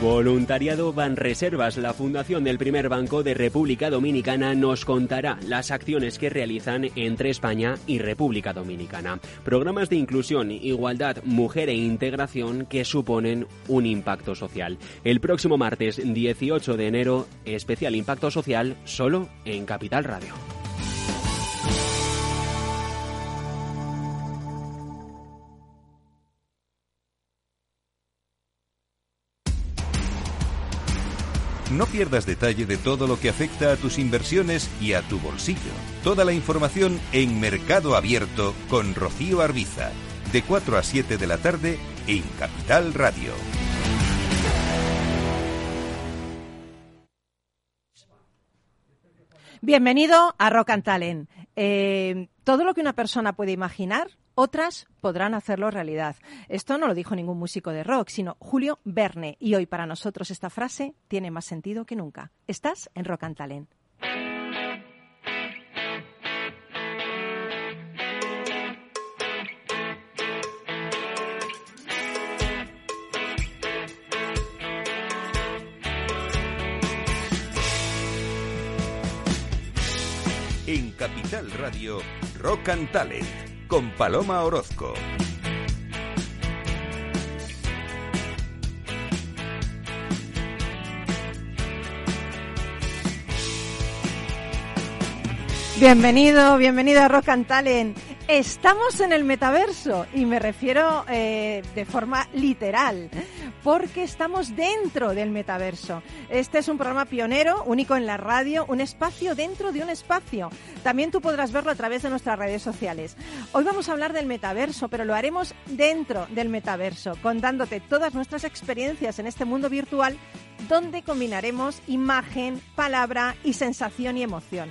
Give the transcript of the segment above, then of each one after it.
Voluntariado Banreservas, la fundación del primer banco de República Dominicana, nos contará las acciones que realizan entre España y República Dominicana. Programas de inclusión, igualdad, mujer e integración que suponen un impacto social. El próximo martes 18 de enero, especial impacto social solo en Capital Radio. No pierdas detalle de todo lo que afecta a tus inversiones y a tu bolsillo. Toda la información en Mercado Abierto con Rocío Arbiza, de 4 a 7 de la tarde en Capital Radio. Bienvenido a Rock and Talent. Eh, todo lo que una persona puede imaginar, otras podrán hacerlo realidad. Esto no lo dijo ningún músico de rock, sino Julio Verne. Y hoy para nosotros esta frase tiene más sentido que nunca. Estás en Rock and Talent. En Capital Radio, Rock and Talent, con Paloma Orozco. Bienvenido, bienvenido a Rock and Talent. Estamos en el metaverso y me refiero eh, de forma literal, porque estamos dentro del metaverso. Este es un programa pionero, único en la radio, un espacio dentro de un espacio. También tú podrás verlo a través de nuestras redes sociales. Hoy vamos a hablar del metaverso, pero lo haremos dentro del metaverso, contándote todas nuestras experiencias en este mundo virtual donde combinaremos imagen, palabra y sensación y emoción.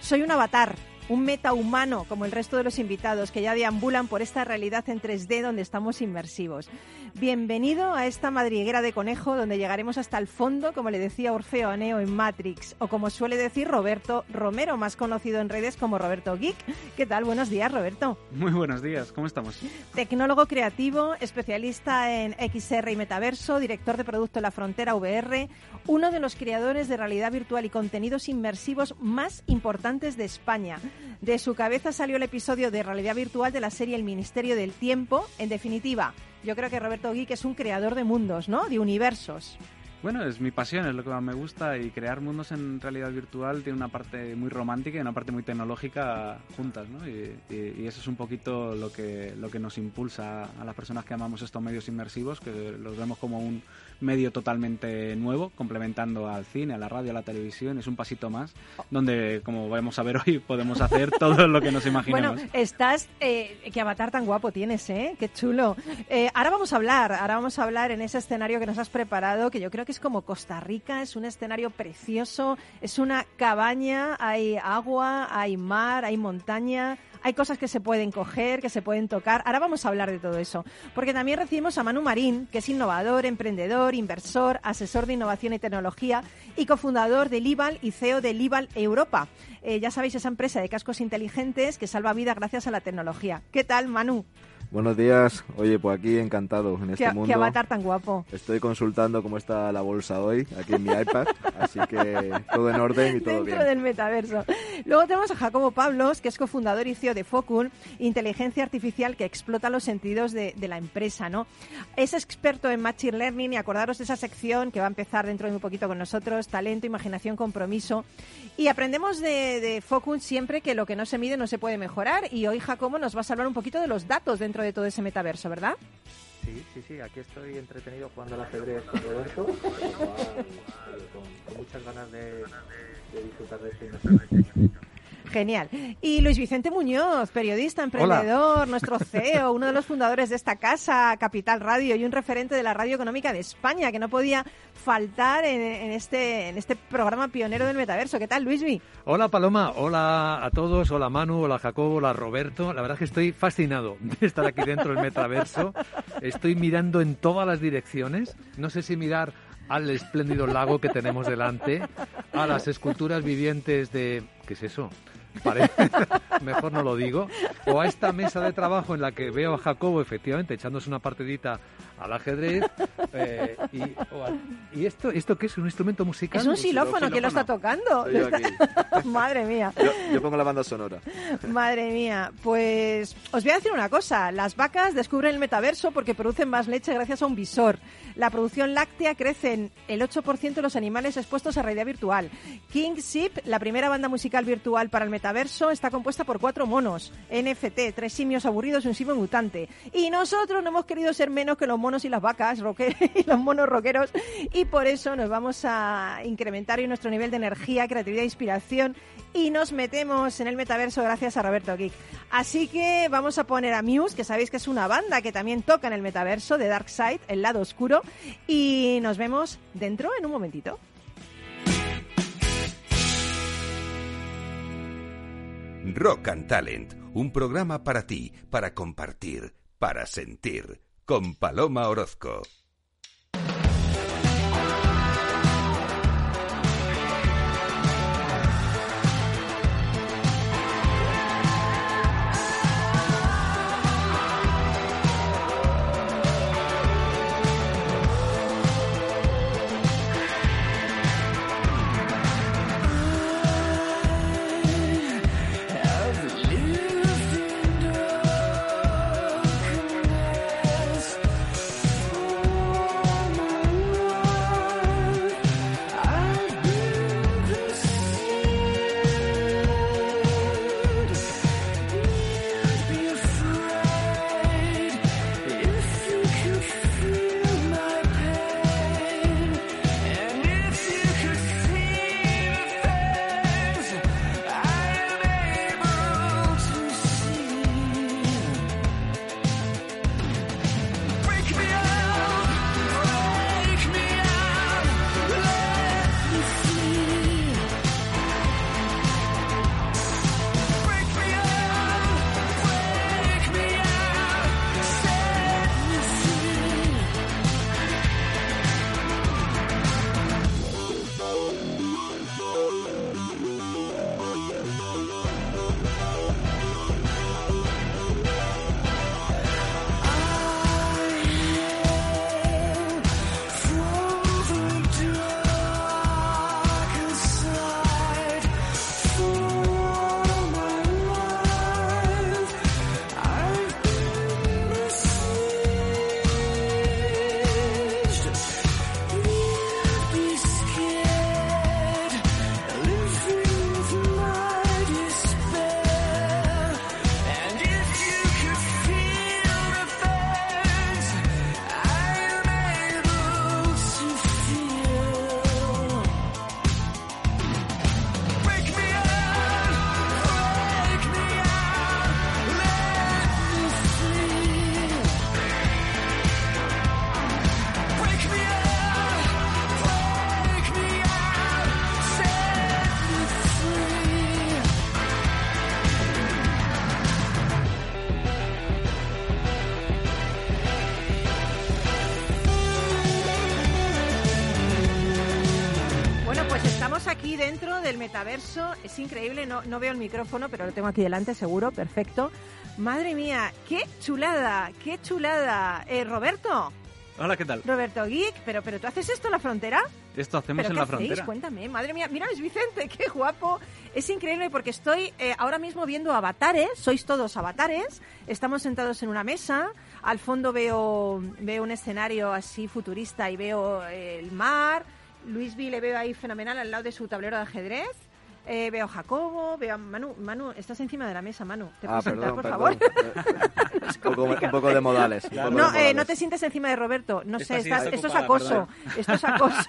Soy un avatar, un metahumano como el resto de los invitados que ya deambulan por esta realidad en 3D donde estamos inmersivos. Bienvenido a esta madriguera de conejo donde llegaremos hasta el fondo, como le decía Orfeo a Neo en Matrix, o como suele decir Roberto Romero, más conocido en redes como Roberto Geek. ¿Qué tal? Buenos días, Roberto. Muy buenos días, ¿cómo estamos? Tecnólogo creativo, especialista en XR y metaverso, director de producto La Frontera VR, uno de los creadores de realidad virtual y contenidos inmersivos más importantes de España. De su cabeza salió el episodio de realidad virtual de la serie El Ministerio del Tiempo. En definitiva, yo creo que Roberto Geek es un creador de mundos, ¿no? De universos. Bueno, es mi pasión, es lo que más me gusta y crear mundos en realidad virtual tiene una parte muy romántica y una parte muy tecnológica juntas, ¿no? Y, y- eso es un poquito lo que, lo que nos impulsa a las personas que amamos estos medios inmersivos, que los vemos como un medio totalmente nuevo, complementando al cine, a la radio, a la televisión, es un pasito más, donde, como vamos a ver hoy, podemos hacer todo lo que nos imaginamos. Bueno, estás, eh, qué avatar tan guapo tienes, ¿eh? Qué chulo. Eh, ahora vamos a hablar, ahora vamos a hablar en ese escenario que nos has preparado, que yo creo que es como Costa Rica, es un escenario precioso, es una cabaña, hay agua, hay mar, hay montaña. Hay cosas que se pueden coger, que se pueden tocar. Ahora vamos a hablar de todo eso. Porque también recibimos a Manu Marín, que es innovador, emprendedor, inversor, asesor de innovación y tecnología y cofundador del IBAL y CEO del IBAL Europa. Eh, ya sabéis, esa empresa de cascos inteligentes que salva vida gracias a la tecnología. ¿Qué tal, Manu? Buenos días. Oye, pues aquí encantado en este ¿Qué, mundo. qué avatar tan guapo. Estoy consultando cómo está la bolsa hoy aquí en mi iPad, así que todo en orden y todo Dentro bien. del metaverso. Luego tenemos a Jacobo Pablos, que es cofundador y CEO de Focul, inteligencia artificial que explota los sentidos de, de la empresa, ¿no? Es experto en Machine Learning y acordaros de esa sección que va a empezar dentro de un poquito con nosotros, talento, imaginación, compromiso. Y aprendemos de, de Focul siempre que lo que no se mide no se puede mejorar y hoy Jacobo nos va a hablar un poquito de los datos dentro de todo ese metaverso, ¿verdad? Sí, sí, sí, aquí estoy entretenido jugando al ajedrez con Roberto, con, con muchas ganas de, de disfrutar de este. Genial. Y Luis Vicente Muñoz, periodista, emprendedor, nuestro CEO, uno de los fundadores de esta casa, Capital Radio, y un referente de la radio económica de España, que no podía faltar en, en este, en este programa pionero del metaverso. ¿Qué tal, Luisvi? Hola Paloma, hola a todos, hola Manu, hola Jacobo, hola Roberto. La verdad es que estoy fascinado de estar aquí dentro del metaverso. Estoy mirando en todas las direcciones. No sé si mirar al espléndido lago que tenemos delante, a las esculturas vivientes de... ¿Qué es eso? mejor no lo digo, o a esta mesa de trabajo en la que veo a Jacobo efectivamente echándose una partidita al ajedrez, eh, y, o a- ¿y esto, esto qué es? ¿Un instrumento musical? Es un xilófono, ¿quién lo está tocando? Soy yo aquí. Madre mía. Yo, yo pongo la banda sonora. Madre mía, pues os voy a decir una cosa. Las vacas descubren el metaverso porque producen más leche gracias a un visor. La producción láctea crece en el 8% de los animales expuestos a realidad virtual. King Sheep, la primera banda musical virtual para el metaverso, está compuesta por cuatro monos. NFT, tres simios aburridos y un simio mutante. Y nosotros no hemos querido ser menos que los monos y las vacas, y los monos rockeros, y por eso nos vamos a incrementar hoy nuestro nivel de energía, creatividad e inspiración y nos metemos en el metaverso gracias a Roberto Geek. Así que vamos a poner a Muse, que sabéis que es una banda que también toca en el metaverso de Dark Side, el lado oscuro, y nos vemos dentro en un momentito. Rock and Talent, un programa para ti, para compartir, para sentir, con Paloma Orozco. Pues estamos aquí dentro del metaverso. Es increíble, no, no veo el micrófono, pero lo tengo aquí delante, seguro, perfecto. Madre mía, qué chulada, qué chulada. Eh, Roberto, Hola, ¿qué tal? Roberto Geek, pero, pero ¿tú haces esto en la frontera? Esto hacemos ¿Pero en qué la hacéis? frontera. Cuéntame, madre mía. Mira, Luis Vicente, qué guapo. Es increíble porque estoy eh, ahora mismo viendo avatares. Sois todos avatares. Estamos sentados en una mesa. Al fondo veo, veo un escenario así futurista y veo eh, el mar. Luis V le veo ahí fenomenal al lado de su tablero de ajedrez. Eh, veo a Jacobo, veo a Manu. Manu, estás encima de la mesa, Manu. ¿Te Ah, puedes sentar, por perdón. favor? un, poco, un poco de modales. un poco de No, eh, no te sientes encima de Roberto. No Esta sé, silla estás- está esto es acoso. Esto es acoso.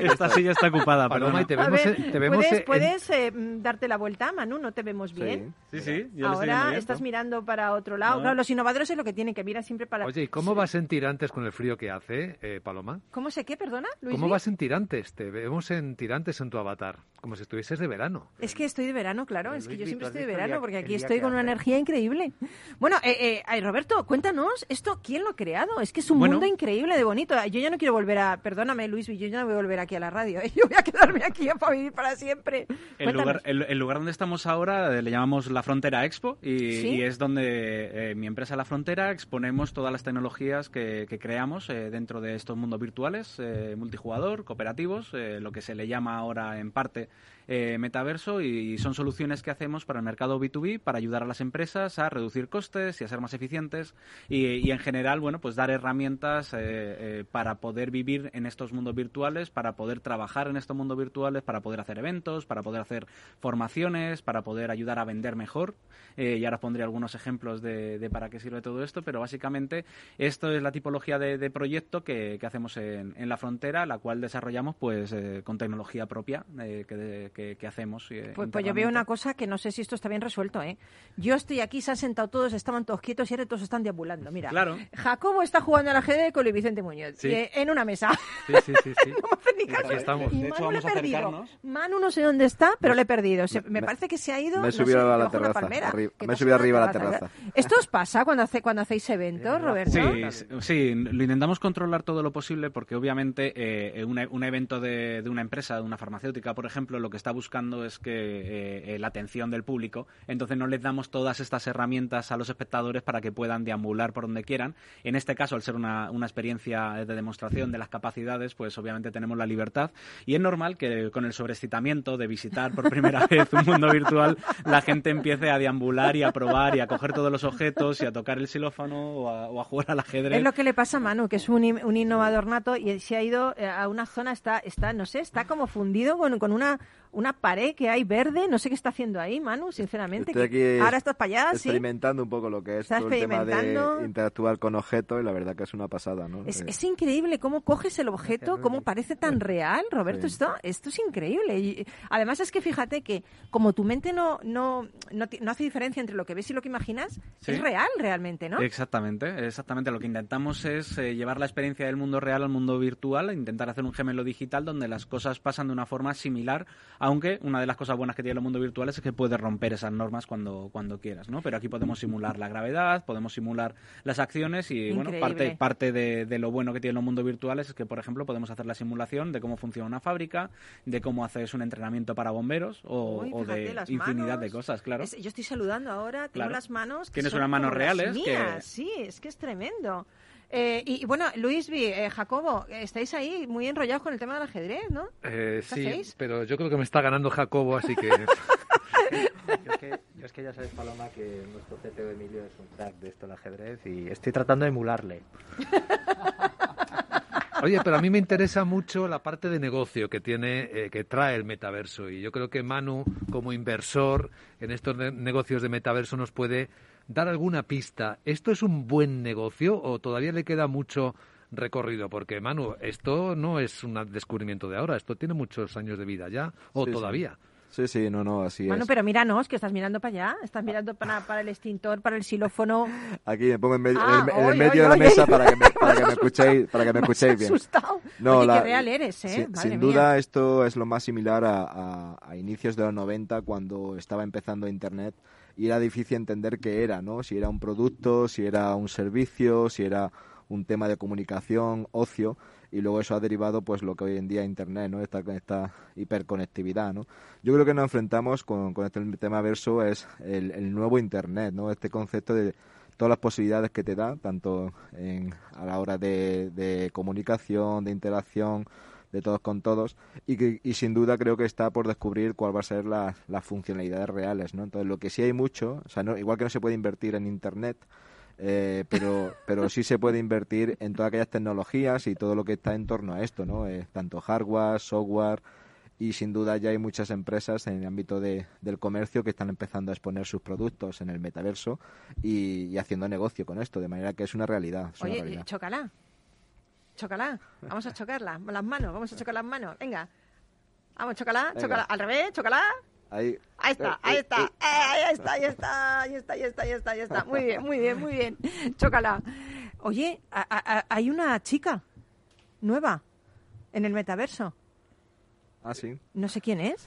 Esta silla está ocupada, Paloma, y perdona. te A vemos, ver, en- te vemos ¿puedes, en- puedes, eh, darte la vuelta, Manu? ¿No te vemos bien? Sí. Sí, sí, Ahora bien, estás ¿no? mirando para otro lado. No. Claro, los innovadores es lo que tienen, que miran siempre para... Oye, ¿y cómo vas en tirantes con el frío que hace, eh, Paloma? ¿Cómo sé qué, perdona, Luis? ¿Cómo vas en tirantes? Te vemos en tirantes en tu avatar, como si estuvieses de verano. Es que estoy de verano, claro. Es que yo siempre ¿tú has estoy de verano porque aquí estoy con una hace? energía increíble. Bueno, eh, eh, ay, Roberto, cuéntanos, ¿esto quién lo ha creado? Es que es un Bueno. mundo increíble de bonito. Yo ya no quiero volver a, perdóname Luis, yo ya no voy a volver aquí a la radio, ¿eh? yo voy a quedarme aquí para vivir para siempre. El lugar, el, el lugar donde estamos ahora eh, le llamamos La Frontera Expo y, ¿Sí? y es donde eh, mi empresa La Frontera exponemos todas las tecnologías que, que creamos eh, dentro de estos mundos virtuales, eh, multijugador, cooperativos, eh, lo que se le llama ahora en parte eh, metaverso y son soluciones que hacemos para el mercado B2B para ayudar a las empresas a reducir costes y a ser más eficientes y, en general, bueno, pues dar herramientas eh, eh, para poder vivir en estos mundos virtuales, para poder trabajar en estos mundos virtuales, para poder hacer eventos, para poder hacer formaciones, para poder ayudar a vender mejor. Y ahora pondré algunos ejemplos de, para qué sirve todo esto, pero básicamente esto es la tipología de, de proyecto que, hacemos en, la frontera, la cual desarrollamos pues con tecnología propia que, que- que hacemos. eh, Pues, pues yo veo una cosa que no sé si esto está bien resuelto, ¿eh? Yo estoy aquí, se han sentado todos, estaban todos quietos y ahora todos están deambulando. Mira, Claro. Jacobo está jugando al ajedrez con Luis Vicente Muñoz Sí. eh, en una mesa. Sí, sí, sí, sí. No me ni caso. Aquí estamos. Y De hecho, Manu le he perdido. Manu no sé dónde está, pero le he perdido. Se- me, me- parece que se ha ido. me he no subido sé, a la terraza, palmera. me he subido arriba a la terraza. ¿Esto os pasa cuando, hace, cuando hacéis eventos, Roberto? Sí, sí, lo intentamos controlar todo lo posible porque obviamente eh, un, e- un evento de, de una empresa, de una farmacéutica, por ejemplo, lo que está buscando es que eh, eh, la atención del público. Entonces no les damos todas estas herramientas a los espectadores para que puedan deambular por donde quieran. En este caso, al ser una, una experiencia de demostración de las capacidades, pues obviamente tenemos la libertad. Y es normal que con el sobreexcitamiento de visitar por primera vez un mundo virtual, la gente empiece a deambular y a probar y a coger todos los objetos y a tocar el xilófono o a, o a jugar al ajedrez. Es lo que le pasa a Manu, que es un, un innovador nato y se ha ido eh, a una zona, está, está no sé, está como fundido con, con una, una pared que hay verde. No sé qué está haciendo ahí, Manu, sinceramente. Estoy que- aquí Ahora estás para allá, sí. experimentando un poco lo que es todo el tema experimentando. de interactuar con objetos y la verdad que es una pasada, ¿no? Es, Eh, es increíble cómo coges el objeto, cómo parece tan real, Roberto. Sí. Esto, esto es increíble. Y además es que fíjate que como tu mente no, no, no, hace diferencia entre lo que ves y lo que imaginas, Sí. es real realmente, ¿no? Exactamente, exactamente. Lo que intentamos es eh, llevar la experiencia del mundo real al mundo virtual, intentar hacer un gemelo digital donde las cosas pasan de una forma similar, aunque una de las cosas buenas que tiene el mundo virtual es que puedes romper esas normas cuando, cuando quieras, ¿no? Pero aquí podemos simular la gravedad, podemos simular las acciones y, bueno, parte, parte de, de lo bueno que tienen los mundos virtuales es que, por ejemplo, podemos hacer la simulación de cómo funciona una fábrica, de cómo haces un entrenamiento para bomberos o, Uy, o de infinidad manos. de cosas, claro. Es- yo estoy saludando ahora, tengo Claro. las manos. que Tienes son unas manos reales que-. Sí, es que es tremendo. Eh, y, y bueno, Luis, eh, Jacobo, estáis ahí muy enrollados con el tema del ajedrez, ¿no? Eh, ¿Qué sí, hacéis? pero yo creo que me está ganando Jacobo, así que... Yo es, que, yo es que ya sabes, Paloma, que nuestro CTO Emilio es un crack de esto del ajedrez y estoy tratando de emularle. Oye, pero a mí me interesa mucho la parte de negocio que tiene, eh, que trae el metaverso. Y yo creo que Manu, como inversor en estos ne- negocios de metaverso, nos puede dar alguna pista. ¿Esto es un buen negocio o todavía le queda mucho recorrido? Porque, Manu, esto no es un descubrimiento de ahora, esto tiene muchos años de vida ya, o Sí, todavía. Sí, sí, no, no, así Bueno, es. pero míranos, que estás mirando para allá, estás mirando para, para el extintor, para el xilófono. Aquí me pongo en, medio- Ah, en el- medio de la mesa para que me, para que me escuchéis, para que me escuchéis bien. asustado. No, Oye, la- qué real eres, ¿eh? sin- Madre sin mía. duda esto es lo más similar a, a- a inicios de los 90 cuando estaba empezando Internet y era difícil entender qué era, ¿no? Si era un producto, si era un servicio, si era un tema de comunicación, ocio y luego eso ha derivado pues lo que hoy en día es Internet, ¿no? Esta, esta hiperconectividad, ¿no? Yo creo que nos enfrentamos con, con este tema verso es el, el nuevo Internet, ¿no? Este concepto de todas las posibilidades que te da, tanto en, a la hora de, de comunicación, de interacción, de todos con todos, y, que, y sin duda creo que está por descubrir cuál va a ser la- las funcionalidades reales, ¿no? Entonces, lo que sí hay mucho, o sea, no- igual que no se puede invertir en Internet, eh, pero, pero sí se puede invertir en todas aquellas tecnologías y todo lo que está en torno a esto, ¿no? Eh, tanto hardware, software, y sin duda ya hay muchas empresas en el ámbito de, del comercio que están empezando a exponer sus productos en el metaverso y, y haciendo negocio con esto, de manera que es una realidad. Es una Oye, realidad. chócala. Chócala. Vamos a chocarla. Las manos, vamos a chocar las manos. Venga. Vamos, chócala, Venga. chócala. Al revés, chócala. Ahí, Ahí está, Eh, ahí está, eh. eh, ahí está, ahí está, ahí está, ahí está, ahí está, ahí está. Muy bien, muy bien, muy bien. Chócala. Oye, a- a- a- hay una chica nueva en el metaverso. Ah, sí. No sé quién es.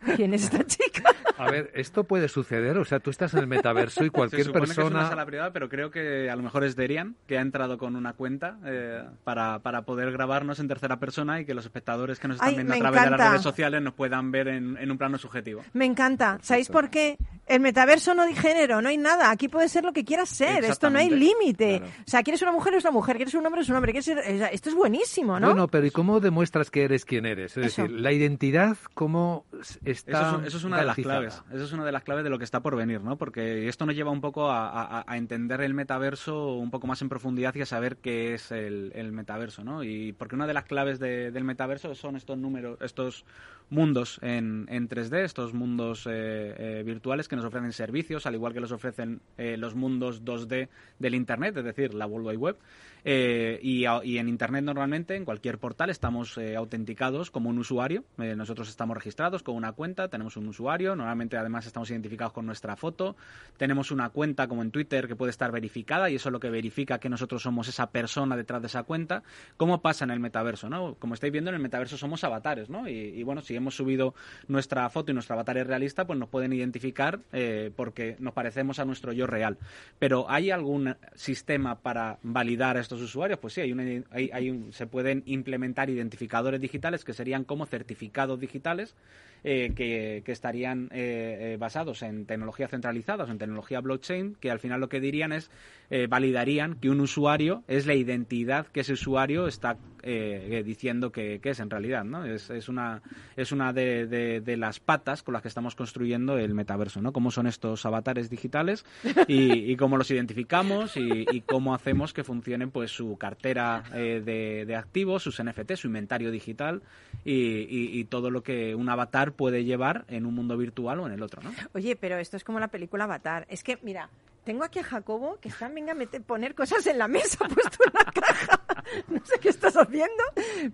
¿Quién es esta chica? A ver, ¿esto puede suceder? O sea, tú estás en el metaverso y cualquier Se supone que es una persona... sala privada, pero creo que a lo mejor es Derian, que ha entrado con una cuenta eh, para, para poder grabarnos en tercera persona y que los espectadores que nos están Ay, viendo a través de las redes sociales nos puedan ver en, en un plano subjetivo. Me encanta. ¿Sabéis por qué? El metaverso no hay género, no hay nada. Aquí puedes ser lo que quieras ser. Esto no hay límite. Claro. O sea, quieres una mujer, es una mujer. Quieres un hombre, es un hombre. Quieres ser- esto es buenísimo, ¿no? Bueno, pero ¿y cómo demuestras que eres quien eres? Es Eso. decir, la identidad, ¿cómo está Eso es, eso es una de las garantizada? Claves. Eso es una de las claves de lo que está por venir, ¿no? Porque esto nos lleva un poco a, a- a entender el metaverso un poco más en profundidad y a saber qué es el, el metaverso, ¿no? Y porque una de las claves de- del metaverso son estos números, estos mundos en, en 3D, estos mundos eh, eh, virtuales que nos ofrecen servicios, al igual que los ofrecen eh, los mundos 2D del Internet, es decir, la World Wide Web. Eh, y, y en Internet normalmente, en cualquier portal, estamos eh, autenticados como un usuario. Nosotros estamos registrados con una cuenta, tenemos un usuario. Normalmente, además, estamos identificados con nuestra foto. Tenemos una cuenta como en Twitter que puede estar verificada y eso es lo que verifica que nosotros somos esa persona detrás de esa cuenta. ¿Cómo pasa en el metaverso? ¿no? Como estáis viendo, en el metaverso somos avatares. ¿no? Y, bueno, si hemos subido nuestra foto y nuestro avatar es realista, pues nos pueden identificar eh, porque nos parecemos a nuestro yo real. Pero ¿hay algún sistema para validar a estos usuarios? Pues sí, hay una- hay- un- se pueden implementar identificadores digitales que serían como certificados digitales eh, que, que estarían eh, eh, basados en tecnología centralizada, en tecnología blockchain, que al final lo que dirían es, eh, validarían que un usuario es la identidad que ese usuario está eh, eh, diciendo que, es en realidad, ¿no? Es, es una, es una de, de- las patas con las que estamos construyendo el metaverso, ¿no? Cómo son estos avatares digitales y, cómo los identificamos y, cómo hacemos que funcionen pues su cartera eh, de, de activos, sus NFT, su inventario digital y- y todo lo que un avatar puede llevar en un mundo virtual o en el otro, ¿no? Oye, pero esto es como la película Avatar. Es que, mira, tengo aquí a Jacobo que está, venga, a meter- poner cosas en la mesa, puesto una caja. No sé qué estás haciendo,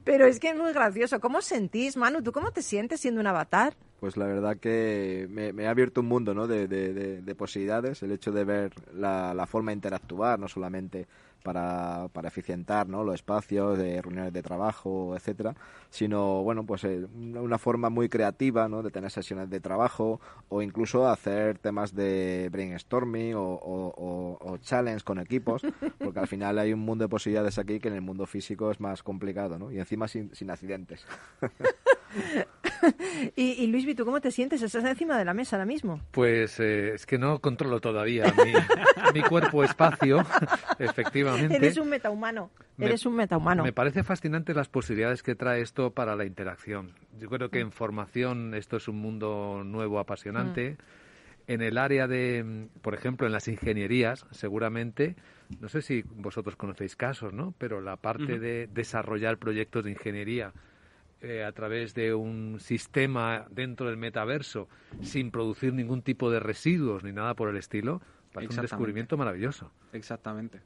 pero es que es muy gracioso. ¿Cómo os sentís, Manu? ¿Tú cómo te sientes siendo un avatar? Pues la verdad que me, me ha abierto un mundo ¿no? de, de- de- de posibilidades, el hecho de ver la, la forma de interactuar, no solamente para, para eficientar ¿no? los espacios de reuniones de trabajo, etcétera, sino bueno pues eh, una forma muy creativa ¿no? de tener sesiones de trabajo o incluso hacer temas de brainstorming o, o, o- o challenge con equipos, porque al final hay un mundo de posibilidades aquí que en el mundo físico es más complicado, ¿no? Y encima sin, sin accidentes. Y, y Luis, ¿tú cómo te sientes? Estás encima de la mesa ahora mismo. Pues eh, es que no controlo todavía mi, mi cuerpo-espacio, efectivamente. Eres un metahumano. Me- Eres un metahumano. Me parece fascinante las posibilidades que trae esto para la interacción. Yo creo Mm. que en formación esto es un mundo nuevo, apasionante. Mm. En el área de, mm, por ejemplo, en las ingenierías, seguramente, no sé si vosotros conocéis casos, ¿no? Pero la parte de desarrollar proyectos de ingeniería eh, a través de un sistema dentro del metaverso sin producir ningún tipo de residuos ni nada por el estilo, parece un descubrimiento maravilloso. Exactamente.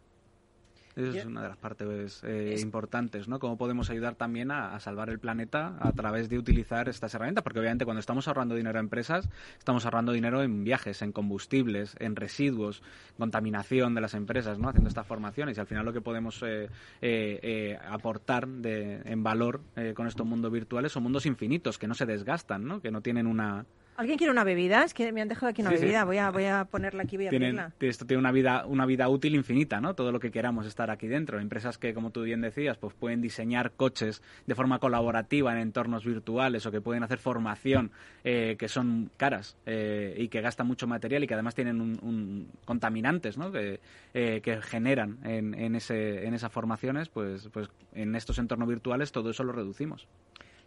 Esa es una de las partes eh, Es- importantes, ¿no? Cómo podemos ayudar también a, a salvar el planeta a través de utilizar estas herramientas, porque obviamente cuando estamos ahorrando dinero a empresas, estamos ahorrando dinero en viajes, en combustibles, en residuos, contaminación de las empresas, ¿no? Haciendo estas formaciones y al final lo que podemos eh, eh, eh, aportar de, en valor eh, con estos mundos virtuales son mundos infinitos que no se desgastan, ¿no? Que no tienen una ¿Alguien quiere una bebida? Es que me han dejado aquí una Sí, sí. bebida. Voy, a, voy a ponerla aquí, voy a tienen, esto tiene una vida, una vida útil infinita, ¿no? Todo lo que queramos estar aquí dentro. Empresas que, como tú bien decías, pues pueden diseñar coches de forma colaborativa en entornos virtuales o que pueden hacer formación eh, que son caras eh, y que gastan mucho material y que además tienen un, un- contaminantes, ¿no? Que, eh, que generan en, en, ese, en esas formaciones, pues, pues en estos entornos virtuales todo eso lo reducimos.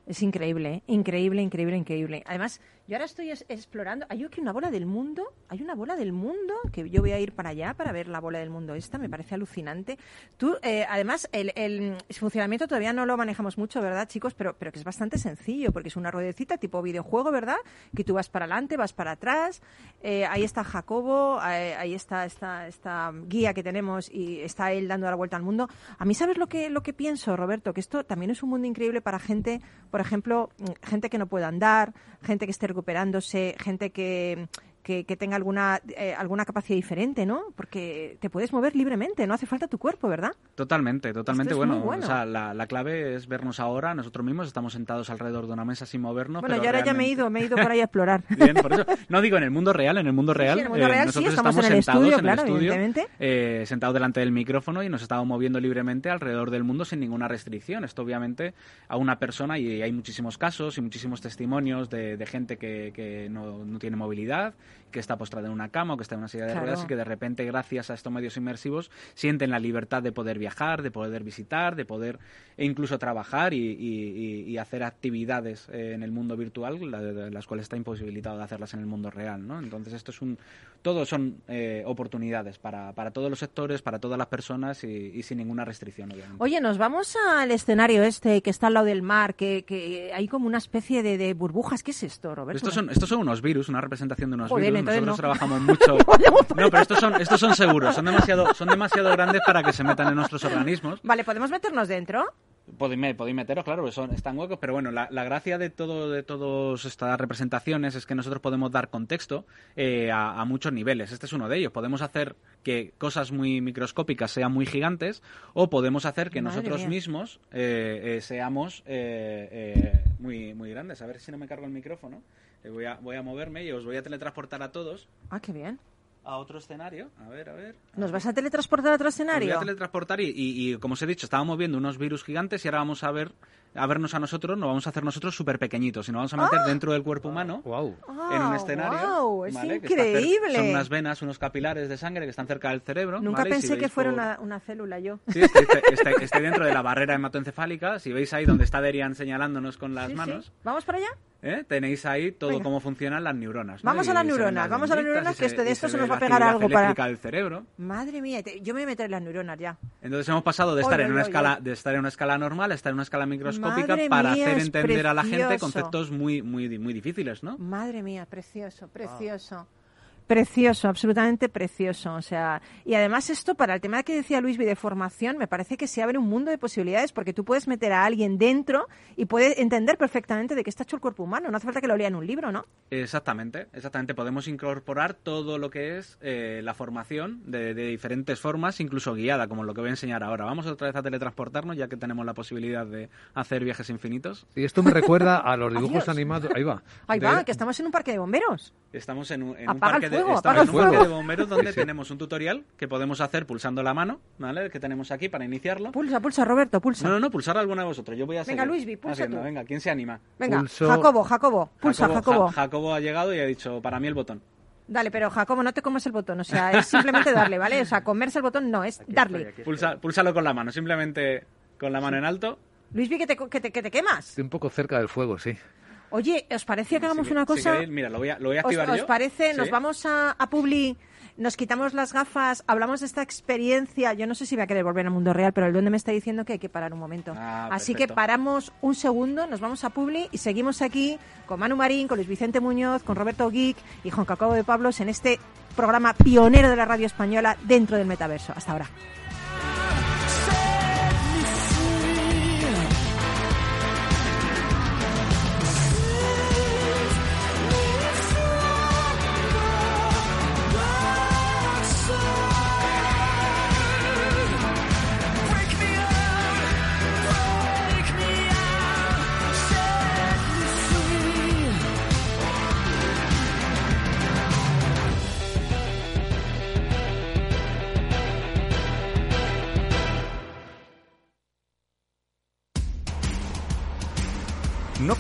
Es increíble, ¿eh? increíble, increíble, increíble. Además, yo ahora estoy es- explorando. Hay una bola del mundo. Hay una bola del mundo que yo voy a ir para allá para ver la bola del mundo esta. Me parece alucinante. Tú, eh, además, el, el funcionamiento todavía no lo manejamos mucho, ¿verdad, chicos? Pero, pero que es bastante sencillo porque es una ruedecita tipo videojuego, ¿verdad? Que tú vas para adelante, vas para atrás. Eh, ahí está Jacobo, eh, ahí está esta, esta guía que tenemos y está él dando la vuelta al mundo. A mí, ¿sabes lo que, lo que pienso, Roberto? Que esto también es un mundo increíble para gente, por ejemplo, gente que no pueda andar, gente que esté recuperándose, gente que, que, que tenga alguna, eh, alguna capacidad diferente, ¿no? Porque te puedes mover libremente, no hace falta tu cuerpo, ¿verdad? Totalmente, totalmente. Es Bueno, bueno. o sea, la, la clave es vernos ahora, nosotros mismos estamos sentados alrededor de una mesa sin movernos. bueno, pero yo ahora ya me he ido, me he ido por ahí a explorar. Bien, por eso. No digo en el mundo real, en el mundo real. sí, en el mundo eh, sí, nosotros estamos en el sentados estudio, en claro, el estudio, evidentemente. eh, sentados delante del micrófono y nos estamos moviendo libremente alrededor del mundo sin ninguna restricción. Esto obviamente a una persona, y hay muchísimos casos y muchísimos testimonios de, de gente que, que no, no tiene movilidad, que está postrada en una cama o que está en una silla de Claro. ruedas y que de repente, gracias a estos medios inmersivos, sienten la libertad de poder viajar, de poder visitar, de poder e incluso trabajar y, y- y- y hacer actividades eh, en el mundo virtual, las cuales está imposibilitado de hacerlas en el mundo real, ¿no? Entonces esto es un, todo son eh, oportunidades para, para todos los sectores, para todas las personas y, y sin ninguna restricción, obviamente. Oye, nos vamos al escenario este que está al lado del mar, que, que hay como una especie de, de burbujas. ¿Qué es esto, Roberto? Estos son, estos son unos virus, una representación de unos Joder, virus. Entonces Nosotros no. trabajamos mucho. No, pero estos son, estos son seguros, son demasiado, son demasiado grandes para que se metan en nuestros organismos. Vale, ¿podemos meternos dentro? Podéis, podéis meteros, claro, porque son, están huecos, pero bueno, la, la gracia de todo de todas estas representaciones es que nosotros podemos dar contexto eh, a, a muchos niveles. Este es uno de ellos. Podemos hacer que cosas muy microscópicas sean muy gigantes o podemos hacer que Madre nosotros mía. mismos eh, eh, seamos eh, eh, muy, muy grandes. A ver si no me cargo el micrófono. Eh, voy, a, voy a moverme y os voy a teletransportar a todos Ah, qué bien. a otro escenario. A ver, a ver. ¿Nos vas a teletransportar a otro Os voy escenario? a teletransportar y, y- y, como os he dicho, estábamos viendo unos virus gigantes y ahora vamos a ver a vernos a nosotros, no vamos a hacer nosotros súper pequeñitos, sino vamos a meter dentro del cuerpo humano Wow. en un Ah, escenario. guau, es increíble. son unas venas, unos capilares de sangre que están cerca del cerebro. Nunca ¿vale? Y si pensé que fuera por- una, una célula yo. Sí, estoy, estoy- estoy- estoy dentro de la barrera hematoencefálica. Si veis ahí donde está Derian señalándonos con las Sí, sí. manos, ¿Vamos para allá? ¿eh? tenéis ahí todo Venga. cómo funcionan las neuronas. ¿no? Vamos a Y las se neuronas, vamos a las neuronas, y que esto- de y esto se ve nos va a pegar algo para- del cerebro. Madre mía, te- yo me voy a meter en las neuronas ya. Entonces hemos pasado de Oy, estar en oy, una oy, escala oy. de estar en una escala normal a estar en una escala microscópica Madre para mía, hacer entender a la gente conceptos muy muy muy difíciles, ¿no? Madre mía, precioso, precioso. Precioso, absolutamente precioso. O sea, y además esto para el tema que decía Luis de formación, me parece que se abre un mundo de posibilidades porque tú puedes meter a alguien dentro y puede entender perfectamente de qué está hecho el cuerpo humano. No hace falta que lo lea en un libro, ¿no? Exactamente, exactamente. Podemos incorporar todo lo que es eh, la formación de, de diferentes formas, incluso guiada, como lo que voy a enseñar ahora. Vamos otra vez a teletransportarnos, ya que tenemos la posibilidad de hacer viajes infinitos. Y esto me recuerda a los dibujos animados. Ahí va. Ahí De- va, que estamos en un parque de bomberos. Estamos en un, en parque, fuego, apaga estamos en el un fuego. de bomberos donde Sí, sí. tenemos un tutorial que podemos hacer pulsando la mano, ¿vale? Que tenemos aquí para iniciarlo. Pulsa, pulsa, Roberto, pulsa. No, no, no, pulsar alguna de vosotros. Yo voy a Venga, seguir Luisbi, pulsa haciendo. tú. Venga, ¿quién se anima? Venga, Pulso- Jacobo, Jacobo, pulsa, Jacobo. Ja- Jacobo ha llegado y ha dicho, para mí el botón. Dale, pero Jacobo, no te comas el botón. O sea, es simplemente darle, ¿vale? O sea, comerse el botón no, es Aquí darle. estoy, Pulsa, púlsalo con la mano, simplemente con la mano en alto. Luis, vi que te, que, te, que te quemas. Estoy un poco cerca del fuego, sí. Oye, ¿os parecía que hagamos Si- una si cosa? queréis, mira, lo voy a, lo voy a ¿Os, activar os yo. parece? Sí. Nos vamos a, a Publi, nos quitamos las gafas, hablamos de esta experiencia. Yo no sé si voy a querer volver al mundo real, pero el duende me está diciendo que hay que parar un momento. Ah, Así que paramos un segundo, nos vamos a Publi y seguimos aquí con Manu Marín, con Luis Vicente Muñoz, con Roberto Geek y Juan Jacobo de Pablos en este programa pionero de la radio española dentro del metaverso. Hasta ahora.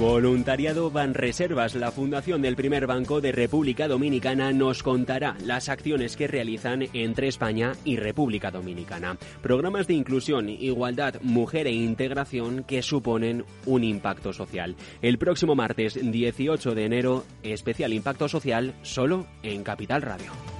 Voluntariado Banreservas, la fundación del primer banco de República Dominicana, nos contará las acciones que realizan entre España y República Dominicana. Programas de inclusión, igualdad, mujer e integración que suponen un impacto social. El próximo martes 18 de enero, especial impacto social solo en Capital Radio.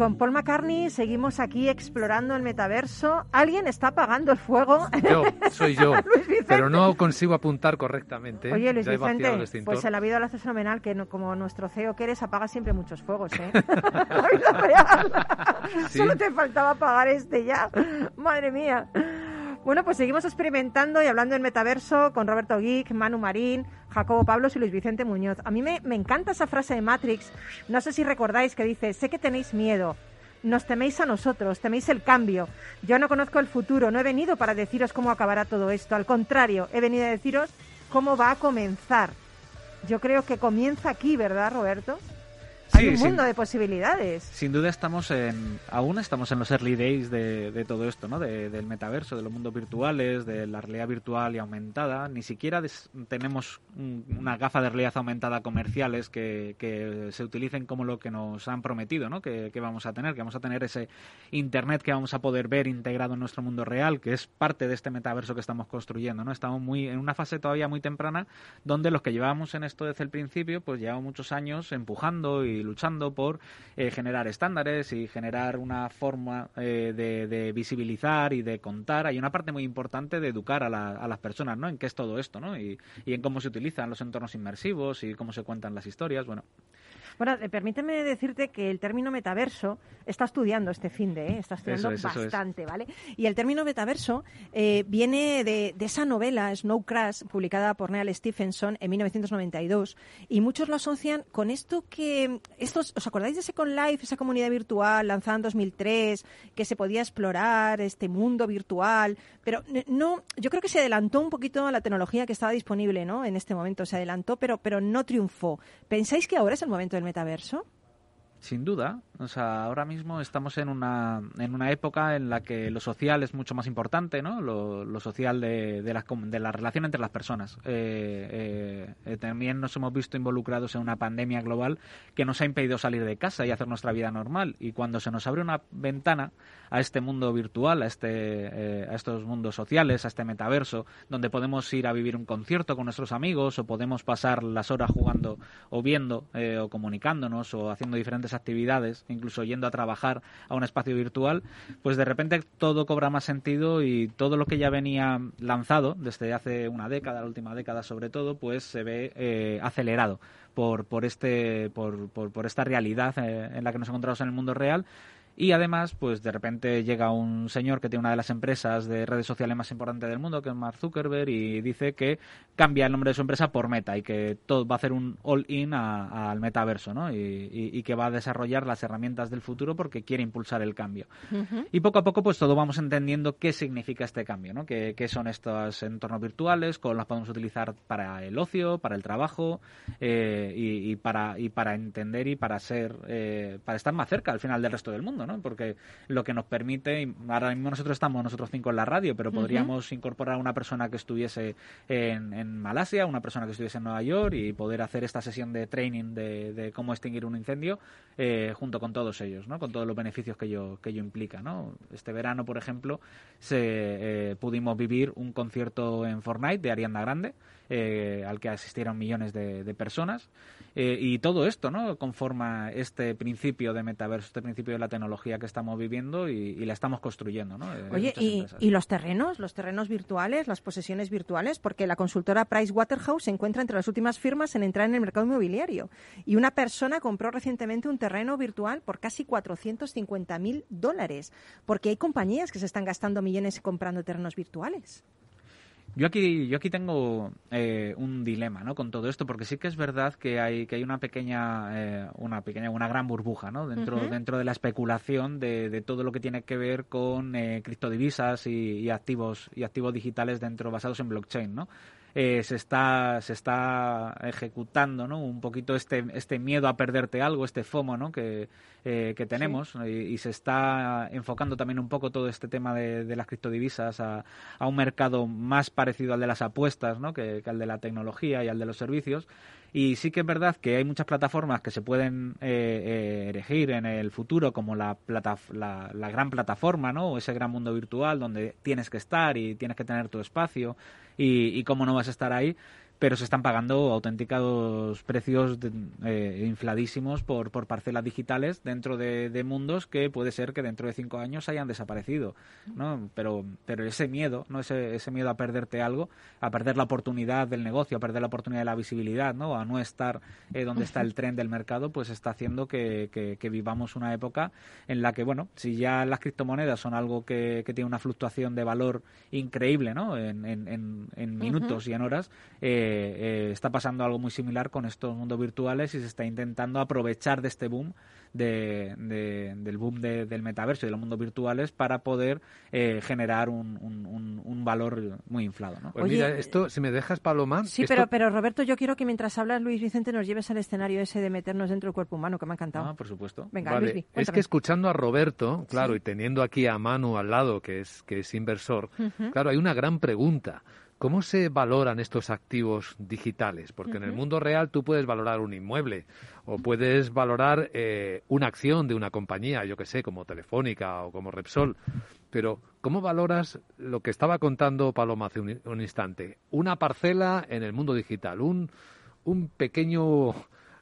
Con Paul McCartney seguimos aquí explorando el metaverso. ¿Alguien está apagando el fuego? Yo, soy yo. Pero no consigo apuntar correctamente. Oye, Luis Ya Vicente, pues en la vida lo haces fenomenal, que no- como nuestro CEO que eres, apaga siempre muchos fuegos, ¿eh? La vida real. Sí. Solo te faltaba apagar este ya. Madre mía. Bueno, pues seguimos experimentando y hablando del metaverso con Roberto Geek, Manu Marín, Jacobo Pablos y Luis Vicente Muñoz. A mí me, me encanta esa frase de Matrix, no sé si recordáis, que dice, sé que tenéis miedo, nos teméis a nosotros, teméis el cambio. Yo no conozco el futuro, no he venido para deciros cómo acabará todo esto, al contrario, he venido a deciros cómo va a comenzar. Yo creo que comienza aquí, ¿verdad, Roberto? Hay Sí, un mundo de posibilidades. Sin duda estamos en, aún estamos en los early days de, de todo esto, ¿no? De- del metaverso, de los mundos virtuales, de la realidad virtual y aumentada. Ni siquiera des- tenemos un- una gafa de realidad aumentada comerciales que, que se utilicen como lo que nos han prometido, ¿no? Que, que vamos a tener, que vamos a tener ese internet que vamos a poder ver integrado en nuestro mundo real, que es parte de este metaverso que estamos construyendo, ¿no? Estamos muy en una fase todavía muy temprana donde los que llevamos en esto desde el principio, pues llevamos muchos años empujando y luchando por eh, generar estándares y generar una forma eh, de, de visibilizar y de contar. Hay una parte muy importante de educar a, la- a las personas, ¿no? En qué es todo esto, ¿no? Y, y en cómo se utilizan los entornos inmersivos y cómo se cuentan las historias. Bueno, Bueno, eh, permíteme decirte que el término metaverso está estudiando este fin de, ¿eh? está estudiando es, bastante, ¿vale? Y el término metaverso eh, viene de, de esa novela Snow Crash, publicada por Neal Stephenson en 1992, y muchos lo asocian con esto que estos, ¿os acordáis de Second Life, esa comunidad virtual lanzada en 2003, que se podía explorar este mundo virtual? Pero no, yo creo que se adelantó un poquito a la tecnología que estaba disponible, ¿no? En este momento se adelantó, pero pero no triunfó. ¿Pensáis que ahora es el momento del metaverso? sin duda, O sea, ahora mismo estamos en una, en una época en la que lo social es mucho más importante, ¿no? Lo, social de, de, la, de la relación entre las personas. Eh, eh, eh, también nos hemos visto involucrados en una pandemia global que nos ha impedido salir de casa y hacer nuestra vida normal. Y cuando se nos abre una ventana a este mundo virtual, a, este, eh, a estos mundos sociales, a este metaverso, donde podemos ir a vivir un concierto con nuestros amigos o podemos pasar las horas jugando o viendo eh, o comunicándonos o haciendo diferentes actividades, incluso yendo a trabajar a un espacio virtual, pues de repente todo cobra más sentido y todo lo que ya venía lanzado desde hace una década, la última década sobre todo, pues se ve eh, acelerado por, por, este, por, por, por esta realidad eh, en la que nos encontramos en el mundo real. Y además, pues de repente llega un señor que tiene una de las empresas de redes sociales más importantes del mundo, que es Mark Zuckerberg, y dice que cambia el nombre de su empresa por Meta y que todo va a hacer un all-in al metaverso, ¿no? Y, y- y que va a desarrollar las herramientas del futuro porque quiere impulsar el cambio. Y poco a poco, pues todo vamos entendiendo qué significa este cambio, ¿no? ¿Qué, qué son estos entornos virtuales? ¿Cómo las podemos utilizar para el ocio, para el trabajo eh, y, y para, y para entender y para ser, eh, para estar más cerca al final del resto del mundo, ¿no? Porque lo que nos permite, ahora mismo nosotros estamos nosotros cinco en la radio, pero podríamos incorporar a una persona que estuviese en, en Malasia, una persona que estuviese en Nueva York y poder hacer esta sesión de training de, de cómo extinguir un incendio eh, junto con todos ellos, ¿no? Con todos los beneficios que ello, que ello implica, ¿no? Este verano, por ejemplo, se, eh, pudimos vivir un concierto en Fortnite de Ariana Grande, eh, al que asistieron millones de, de personas. Eh, y todo esto, ¿no? Conforma este principio de metaverso, este principio de la tecnología que estamos viviendo y, y la estamos construyendo, ¿no? Oye, y, y los terrenos, los terrenos virtuales, las posesiones virtuales, porque la consultora Pricewaterhouse se encuentra entre las últimas firmas en entrar en el mercado inmobiliario. Y una persona compró recientemente un terreno virtual por casi 450 mil dólares, porque hay compañías que se están gastando millones comprando terrenos virtuales. Yo aquí, yo aquí tengo eh, un dilema, ¿no? Con todo esto, porque sí que es verdad que hay, que hay una pequeña, eh, una pequeña, una gran burbuja, ¿no? Dentro, dentro de la especulación de, de todo lo que tiene que ver con eh, criptodivisas y, y activos y activos digitales dentro basados en blockchain, ¿no? Eh, se está se está ejecutando no un poquito este este miedo a perderte algo este FOMO no que, eh, que tenemos y, y se está enfocando también un poco todo este tema de, de las criptodivisas a, a un mercado más parecido al de las apuestas ¿no? que, que al de la tecnología y al de los servicios y sí que es verdad que hay muchas plataformas que se pueden eh, eh, erigir en el futuro como la, la, gran plataforma, ¿no? O ese gran mundo virtual donde tienes que estar y tienes que tener tu espacio y cómo no vas a estar ahí, pero se están pagando auténticos precios de- eh, infladísimos por, por parcelas digitales dentro de, de mundos que puede ser que dentro de cinco años hayan desaparecido, ¿no? Pero, pero ese miedo, ¿no? Ese, ese miedo a perderte algo, a perder la oportunidad del negocio, a perder la oportunidad de la visibilidad, ¿no? A no estar eh, donde está el tren del mercado, pues está haciendo que, que- que vivamos una época en la que, bueno, si ya las criptomonedas son algo que, que tiene una fluctuación de valor increíble, ¿no? En, en- en- en minutos y en horas, eh, eh, está pasando algo muy similar con estos mundos virtuales y se está intentando aprovechar de este boom de, de- del boom de- del metaverso y de los mundos virtuales para poder eh, generar un, un- un- un valor muy inflado, ¿no? Pues mira, esto, si me dejas, Paloma, Sí, esto- pero, pero Roberto, yo quiero que mientras hablas, Luis Vicente, nos lleves al escenario ese de meternos dentro del cuerpo humano, que me ha encantado. Ah, por supuesto. Venga, Vale, Luismi, es que escuchando a Roberto, claro, y teniendo aquí a Manu al lado, que es, que es inversor, Ujú. claro, hay una gran pregunta. ¿Cómo se valoran estos activos digitales? Porque en el mundo real tú puedes valorar un inmueble o puedes valorar eh, una acción de una compañía, yo que sé, como Telefónica o como Repsol. Pero, ¿cómo valoras lo que estaba contando Paloma hace un, un instante? Una parcela en el mundo digital, un, un pequeño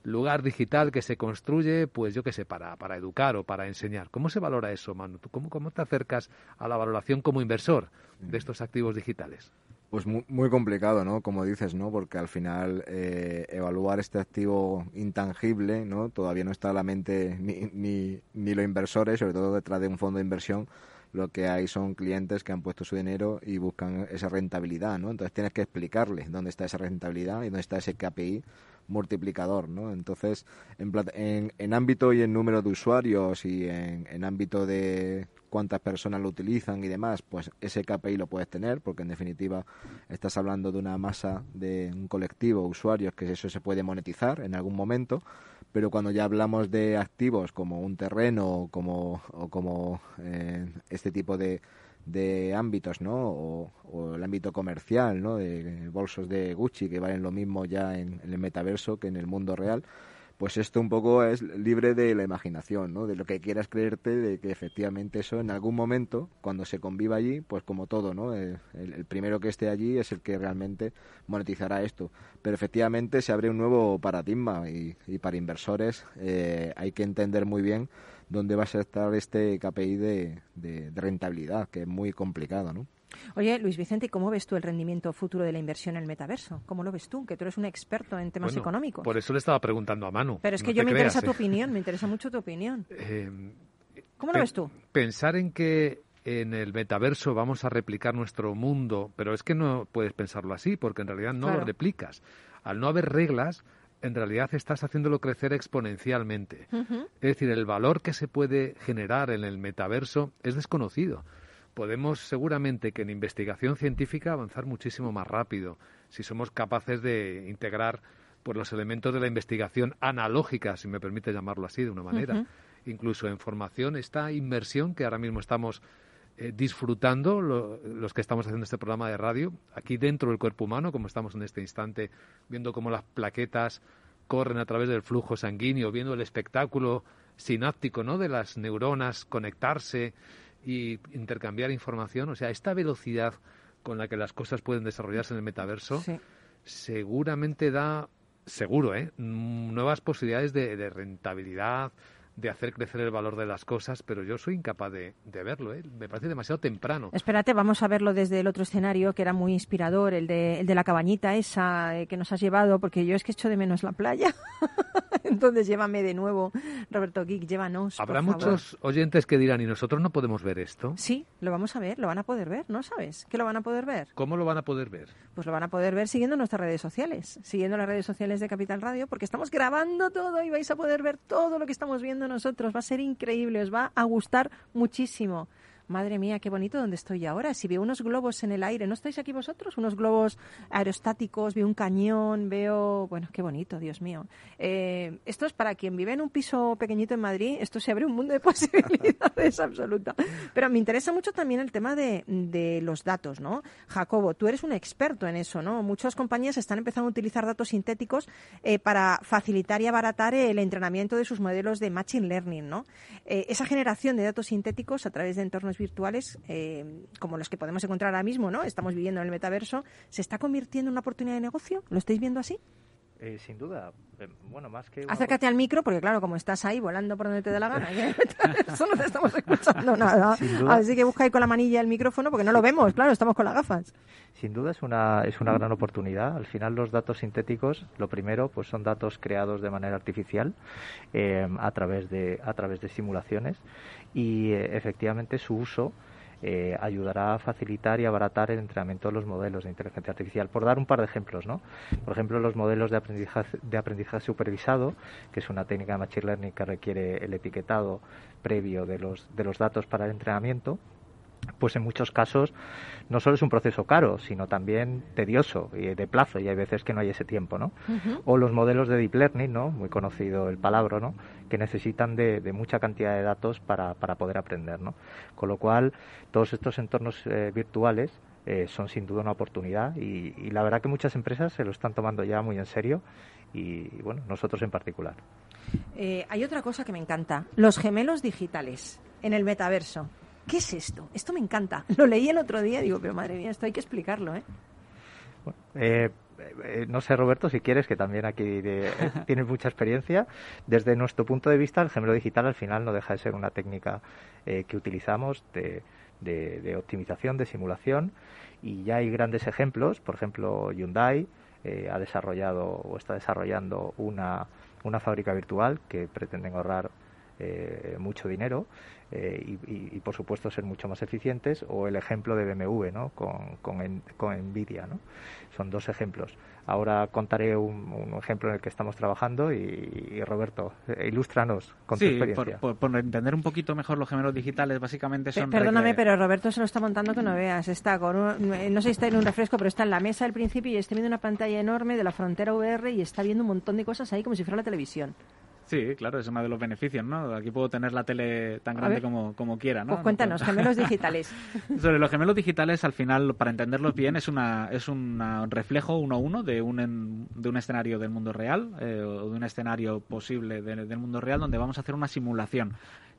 lugar digital que se construye, pues yo qué sé, para, para educar o para enseñar. ¿Cómo se valora eso, Manu? ¿Tú ¿Cómo, ¿Cómo te acercas a la valoración como inversor de estos activos digitales? Pues mu- muy, complicado, ¿no? Como dices, ¿no? Porque al final eh, evaluar este activo intangible, ¿no? Todavía no está la mente ni, ni, ni los inversores, sobre todo detrás de un fondo de inversión. Lo que hay son clientes que han puesto su dinero y buscan esa rentabilidad, ¿no? Entonces tienes que explicarles dónde está esa rentabilidad y dónde está ese KPI multiplicador, ¿no? Entonces, en, en, en ámbito y en número de usuarios y en, en ámbito de cuántas personas lo utilizan y demás, pues ese KPI lo puedes tener, porque en definitiva estás hablando de una masa de un colectivo usuarios que eso se puede monetizar en algún momento, pero cuando ya hablamos de activos como un terreno como, o como eh, este tipo de, de ámbitos, ¿no? O, o el ámbito comercial, ¿no? De bolsos de Gucci que valen lo mismo ya en, en el metaverso que en el mundo real, pues esto un poco es libre de la imaginación, ¿no? De lo que quieras creerte, de que efectivamente eso en algún momento, cuando se conviva allí, pues como todo, ¿no? Eh, El, primero que esté allí es el que realmente monetizará esto. Pero efectivamente se abre un nuevo paradigma y, y para inversores eh, hay que entender muy bien dónde va a estar este KPI de, de- de rentabilidad, que es muy complicado, ¿no? Oye, Luis Vicente, ¿y ¿cómo ves tú el rendimiento futuro de la inversión en el metaverso? ¿Cómo lo ves tú? Que tú eres un experto en temas Bueno, económicos. Por eso le estaba preguntando a Manu. Pero es que no yo me creas, interesa tu ¿eh? opinión, me interesa mucho tu opinión. Eh, ¿Cómo lo ves tú? Pensar en que en el metaverso vamos a replicar nuestro mundo, pero es que no puedes pensarlo así, porque en realidad no Claro. lo replicas. Al no haber reglas, en realidad estás haciéndolo crecer exponencialmente. Es decir, el valor que se puede generar en el metaverso es desconocido. Podemos seguramente que en investigación científica avanzar muchísimo más rápido si somos capaces de integrar pues, los elementos de la investigación analógica, si me permite llamarlo así de una manera. Incluso en formación, esta inmersión que ahora mismo estamos eh, disfrutando lo- los que estamos haciendo este programa de radio, aquí dentro del cuerpo humano, como estamos en este instante, viendo cómo las plaquetas corren a través del flujo sanguíneo, viendo el espectáculo sináptico ¿no? de las neuronas conectarse y intercambiar información. O sea, esta velocidad con la que las cosas pueden desarrollarse en el metaverso Sí. seguramente da, seguro, ¿eh? Mm, nuevas posibilidades de, de rentabilidad, de hacer crecer el valor de las cosas, pero yo soy incapaz de, de verlo, ¿eh? Me parece demasiado temprano. Espérate, vamos a verlo desde el otro escenario que era muy inspirador, el de, el de la cabañita esa eh, que nos has llevado, porque yo es que echo de menos la playa. Entonces llévame de nuevo, Roberto Geek, llévanos. por Habrá favor. muchos oyentes que dirán, ¿y nosotros no podemos ver esto? Sí, lo vamos a ver, lo van a poder ver, ¿no sabes? ¿Que lo van a poder ver? ¿Cómo lo van a poder ver? Pues lo van a poder ver siguiendo nuestras redes sociales, siguiendo las redes sociales de Capital Radio, porque estamos grabando todo y vais a poder ver todo lo que estamos viendo nosotros. Va a ser increíble, os va a gustar muchísimo. Madre mía, qué bonito donde estoy ahora. Si veo unos globos en el aire, ¿no estáis aquí vosotros? Unos globos aerostáticos, veo un cañón, veo... Bueno, qué bonito, Dios mío. Eh, esto es para quien vive en un piso pequeñito en Madrid, esto se abre un mundo de posibilidades absoluta. Pero me interesa mucho también el tema de, de los datos, ¿no? Jacobo, tú eres un experto en eso, ¿no? Muchas compañías están empezando a utilizar datos sintéticos eh, para facilitar y abaratar el entrenamiento de sus modelos de Machine Learning, ¿no? Eh, esa generación de datos sintéticos a través de entornos virtuales, eh, como los que podemos encontrar ahora mismo, ¿no? Estamos viviendo en el metaverso, ¿se está convirtiendo en una oportunidad de negocio? ¿Lo estáis viendo así? Eh, sin duda, eh, bueno, más que... Acércate al micro, porque claro, como estás ahí volando por donde te dé la gana, eso no te estamos escuchando nada. Así que busca ahí con la manilla el micrófono, porque no lo vemos, claro, estamos con las gafas. Sin duda es una, es una gran oportunidad. Al final los datos sintéticos, lo primero, pues son datos creados de manera artificial eh, a, través de, a través de simulaciones y eh, efectivamente su uso eh, ayudará a facilitar y abaratar el entrenamiento de los modelos de inteligencia artificial. Por dar un par de ejemplos, ¿no? Por ejemplo, los modelos de aprendizaje, de aprendizaje supervisado, que es una técnica de Machine Learning que requiere el etiquetado previo de los, de los datos para el entrenamiento, pues en muchos casos no solo es un proceso caro, sino también tedioso y de plazo, y hay veces que no hay ese tiempo, ¿no? O los modelos de deep learning, ¿no? Muy conocido el palabra, ¿no? Que necesitan de, de mucha cantidad de datos para, para poder aprender, ¿no? Con lo cual, todos estos entornos eh, virtuales eh, son sin duda una oportunidad y, y la verdad que muchas empresas se lo están tomando ya muy en serio y, y, bueno, nosotros en particular. Eh, hay otra cosa que me encanta, los gemelos digitales en el metaverso. ¿Qué es esto? Esto me encanta. Lo leí el otro día y digo, pero madre mía, esto hay que explicarlo, ¿eh? Eh, eh, no sé, Roberto, si quieres, que también aquí de- eh, tienes mucha experiencia. Desde nuestro punto de vista, el gemelo digital al final no deja de ser una técnica eh, que utilizamos de, de- de optimización, de simulación, y ya hay grandes ejemplos. Por ejemplo, Hyundai eh, ha desarrollado o está desarrollando una, una fábrica virtual que pretenden ahorrar eh, mucho dinero eh, y, y- y, por supuesto ser mucho más eficientes o el ejemplo de BMW ¿no? con, con, En- con Nvidia ¿no? son dos ejemplos ahora contaré un, un ejemplo en el que estamos trabajando y, y Roberto eh, ilústranos con tu experiencia por, por- por entender un poquito mejor los gemelos digitales, básicamente Pe- son... Perdóname, pero Roberto se lo está montando que no veas. Está con un- no sé si está en un refresco, pero está en la mesa al principio y está viendo una pantalla enorme de la frontera VR y está viendo un montón de cosas ahí como si fuera la televisión. Sí, claro, es uno de los beneficios, ¿no? Aquí puedo tener la tele tan grande como, como quiera, ¿no? Pues cuéntanos, gemelos digitales. Sobre los gemelos digitales, al final, para entenderlos bien, es una es un reflejo uno a uno de un, de un escenario del mundo real eh, o de un escenario posible de- del mundo real donde vamos a hacer una simulación.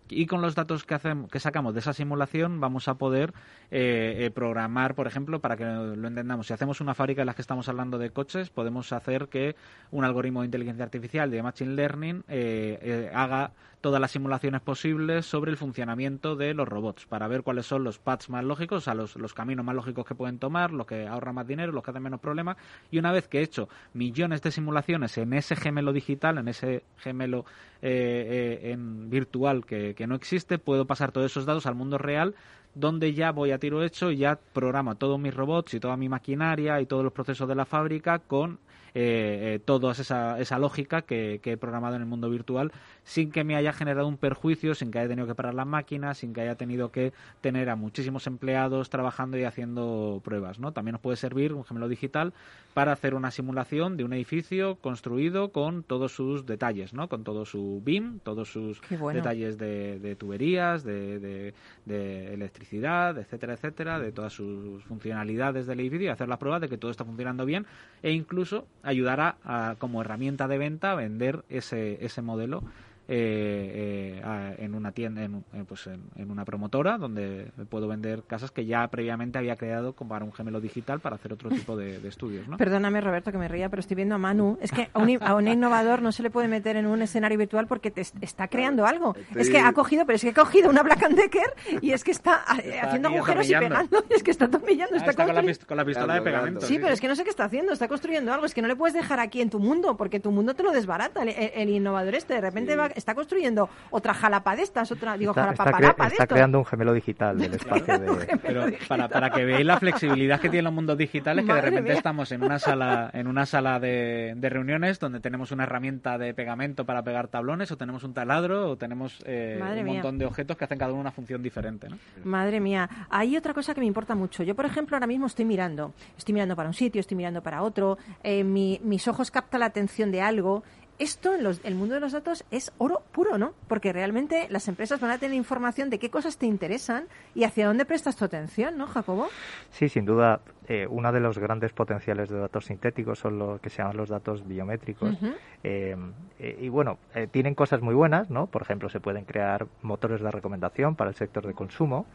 Y con los datos que, hacemos, que sacamos de esa simulación vamos a poder eh, eh, programar, por ejemplo, para que lo entendamos. Si hacemos una fábrica en la que estamos hablando de coches, podemos hacer que un algoritmo de inteligencia artificial de Machine Learning eh, haga todas las simulaciones posibles sobre el funcionamiento de los robots para ver cuáles son los paths más lógicos, o sea, los, los caminos más lógicos que pueden tomar, los que ahorran más dinero, los que hacen menos problemas. Y una vez que he hecho millones de simulaciones en ese gemelo digital, en ese gemelo en virtual que, que no existe, puedo pasar todos esos datos al mundo real donde ya voy a tiro hecho y ya programo todos mis robots y toda mi maquinaria y todos los procesos de la fábrica con eh, eh, toda esa, esa lógica que, que he programado en el mundo virtual sin que me haya generado un perjuicio, sin que haya tenido que parar las máquinas, sin que haya tenido que tener a muchísimos empleados trabajando y haciendo pruebas. ¿no? También nos puede servir un gemelo digital para hacer una simulación de un edificio construido con todos sus detalles, ¿no? con todo su BIM, todos sus bueno. detalles de, de tuberías, de, de- de electricidad, etcétera, etcétera, de todas sus funcionalidades del edificio y hacer la prueba de que todo está funcionando bien e incluso ayudará a, como herramienta de venta a vender ese, ese modelo eh, eh, en una tienda, en, en, pues en, en una promotora donde puedo vender casas que ya previamente había creado como para un gemelo digital para hacer otro tipo de, de estudios, ¿no? Perdóname, Roberto, que me ría, pero estoy viendo a Manu. Es que a un, a un innovador no se le puede meter en un escenario virtual porque te est- está creando algo. Estoy- Es que ha cogido, pero es que ha cogido una Black and Decker y es que está, eh, haciendo agujeros y pegando. Es que está atornillando, Ah, está, está con la, con pistola de pegamento. Sí, pero es que no sé qué está haciendo, está construyendo algo. Es que no le puedes dejar aquí en tu mundo, porque tu mundo te lo desbarata. El, el- el innovador este de repente va, está construyendo otra jalapa de estas, otra, digo, Está, está, jalapapalapa cre- de está creando un gemelo digital del espacio de... Pero para, para que veáis la flexibilidad que tienen los mundos digitales, que de repente mía. estamos en una sala, en una sala de, de reuniones donde tenemos una herramienta de pegamento para pegar tablones, o tenemos un taladro, o tenemos eh, un mía. montón de objetos que hacen cada uno una función diferente. ¿no? Madre mía, hay otra cosa que me importa mucho. Yo, por ejemplo, ahora mismo estoy mirando. Estoy mirando para un sitio, estoy mirando para otro. eh, mi- mis ojos captan la atención de algo. Esto, en los- el mundo de los datos, es oro puro, ¿no? Porque realmente las empresas van a tener información de qué cosas te interesan y hacia dónde prestas tu atención, ¿no, Jacobo? Sí, sin duda, eh, uno de los grandes potenciales de datos sintéticos son los que se llaman los datos biométricos. Eh, eh, y bueno, tienen cosas muy buenas, ¿no? Por ejemplo, se pueden crear motores de recomendación para el sector de consumo,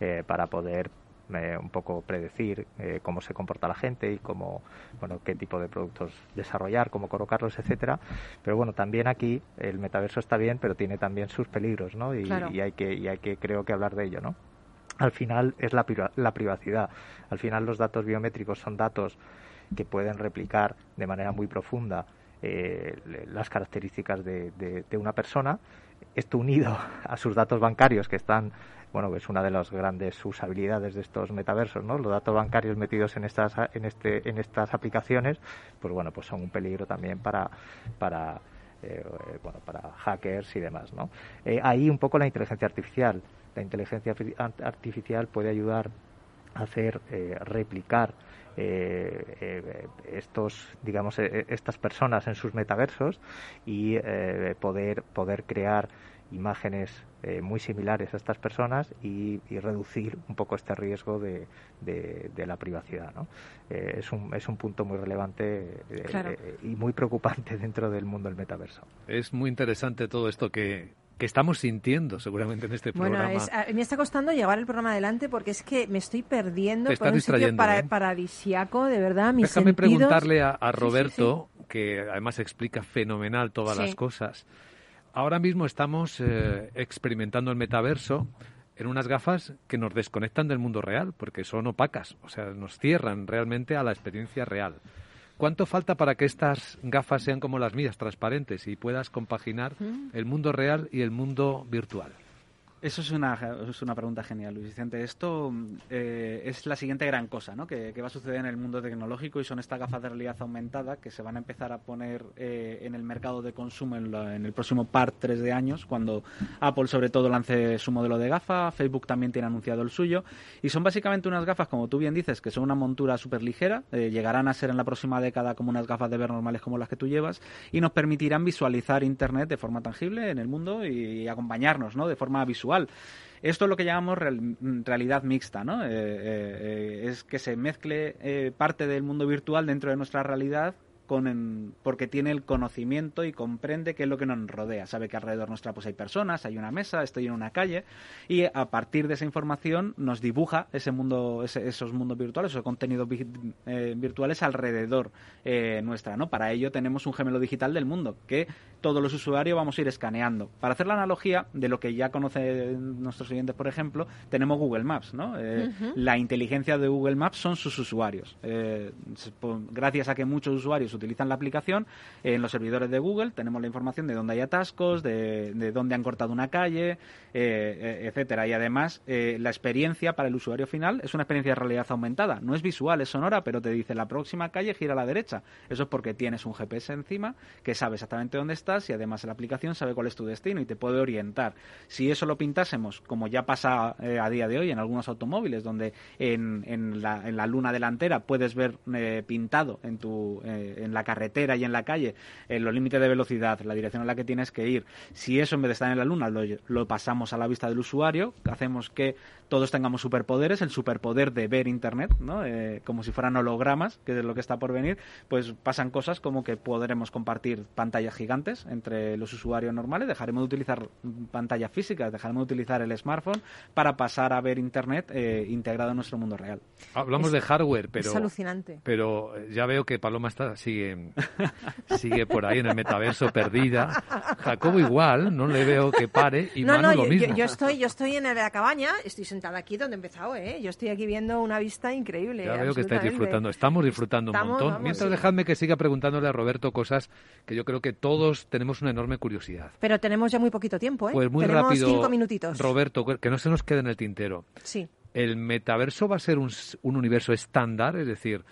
eh, para poder eh, un poco predecir eh, cómo se comporta la gente y cómo, bueno, qué tipo de productos desarrollar, cómo colocarlos, etcétera. Pero bueno, también aquí el metaverso está bien, pero tiene también sus peligros, ¿no? Y, Claro. y hay que, y hay que, creo que hablar de ello, ¿no? al final es la, la privacidad. Al final los datos biométricos son datos que pueden replicar de manera muy profunda eh, las características de, de- de una persona. Esto unido a sus datos bancarios que están, bueno, es una de las grandes usabilidades de estos metaversos, ¿no? Los datos bancarios metidos en estas, en este, en estas aplicaciones, pues bueno, pues son un peligro también para, para eh, bueno, para hackers y demás, ¿no? Eh, ahí un poco la inteligencia artificial. La inteligencia arti- art- artificial puede ayudar a hacer eh, replicar eh, eh, estos digamos eh, estas personas en sus metaversos y eh, poder poder crear imágenes eh, muy similares a estas personas y, y reducir un poco este riesgo de, de- de la privacidad ¿no? Eh, es un es un punto muy relevante eh, Claro. eh, y muy preocupante dentro del mundo del metaverso Es muy interesante todo esto que, que estamos sintiendo seguramente en este Bueno, programa. es- a- me está costando llevar el programa adelante porque es que me estoy perdiendo Te está por un sitio distrayendo, para- ¿eh? paradisiaco, de verdad, mis Déjame sentidos... preguntarle a, a Sí, sí, Roberto, que además explica fenomenal todas las cosas. Ahora mismo estamos eh, experimentando el metaverso en unas gafas que nos desconectan del mundo real, porque son opacas, o sea, nos cierran realmente a la experiencia real. ¿Cuánto falta para que estas gafas sean como las mías, transparentes, y puedas compaginar Mm. el mundo real y el mundo virtual? Eso es una, es una pregunta genial, Luis Vicente. Esto, eh, es la siguiente gran cosa ¿no? que, que va a suceder en el mundo tecnológico y son estas gafas de realidad aumentada que se van a empezar a poner eh, en el mercado de consumo en, la- en el próximo par 3 de años, cuando Apple sobre todo lance su modelo de gafa, Facebook también tiene anunciado el suyo, y son básicamente unas gafas, como tú bien dices, que son una montura súper ligera, eh, llegarán a ser en la próxima década como unas gafas de ver normales como las que tú llevas, y nos permitirán visualizar Internet de forma tangible en el mundo y acompañarnos ¿no? de forma visual. Esto es lo que llamamos real- realidad mixta, ¿no? Eh, eh, eh, es que se mezcle parte del mundo virtual dentro de nuestra realidad con porque tiene el conocimiento y comprende qué es lo que nos rodea. Sabe que alrededor nuestra pues hay personas, hay una mesa, estoy en una calle y a partir de esa información nos dibuja ese mundo, ese- esos mundos virtuales, esos contenidos vi- eh, virtuales alrededor eh, nuestra, ¿no? Para ello tenemos un gemelo digital del mundo que todos los usuarios vamos a ir escaneando. Para hacer la analogía de lo que ya conocen nuestros oyentes, por ejemplo, tenemos Google Maps, ¿no? Eh, Ujú. La inteligencia de Google Maps son sus usuarios. Eh, gracias a que muchos usuarios utilizan la aplicación, en los servidores de Google tenemos la información de dónde hay atascos, de, de dónde han cortado una calle, eh, eh, etcétera. Y además, eh, la experiencia para el usuario final es una experiencia de realidad aumentada. No es visual, es sonora, pero te dice la próxima calle gira a la derecha. Eso es porque tienes un GPS encima que sabe exactamente dónde estás y además la aplicación sabe cuál es tu destino y te puede orientar. Si eso lo pintásemos, como ya pasa a día de hoy en algunos automóviles, donde en, en la, en la luna delantera puedes ver pintado en, tu, en la carretera y en la calle eh, los límites de velocidad, la dirección a la que tienes que ir. Si eso en vez de estar en la luna lo, lo pasamos a la vista del usuario, hacemos que todos tengamos superpoderes, el superpoder de ver Internet, ¿no? Eh, como si fueran hologramas, que es lo que está por venir, pues pasan cosas como que podremos compartir pantallas gigantes entre los usuarios normales, dejaremos de utilizar pantallas físicas, dejaremos de utilizar el smartphone para pasar a ver Internet eh, integrado en nuestro mundo real. Hablamos Es- de hardware, pero... es alucinante. Pero eh, ya veo que Paloma está, sigue, sigue por ahí en el metaverso perdida. Jacobo igual, no le veo que pare. Y no, Manu no, lo yo, mismo. yo- yo estoy, yo estoy en la cabaña, estoy sentada aquí donde he empezado, ¿eh? Yo estoy aquí viendo una vista increíble. Ya veo que estáis disfrutando. Estamos disfrutando un montón. vamos, Mientras sí. dejadme que siga preguntándole a Roberto cosas que yo creo que todos tenemos una enorme curiosidad. Pero tenemos ya muy poquito tiempo, ¿eh? Pues muy tenemos rápido, cinco minutitos. Roberto, que no se nos quede en el tintero. Sí. ¿El metaverso va a ser un universo estándar? Es decir,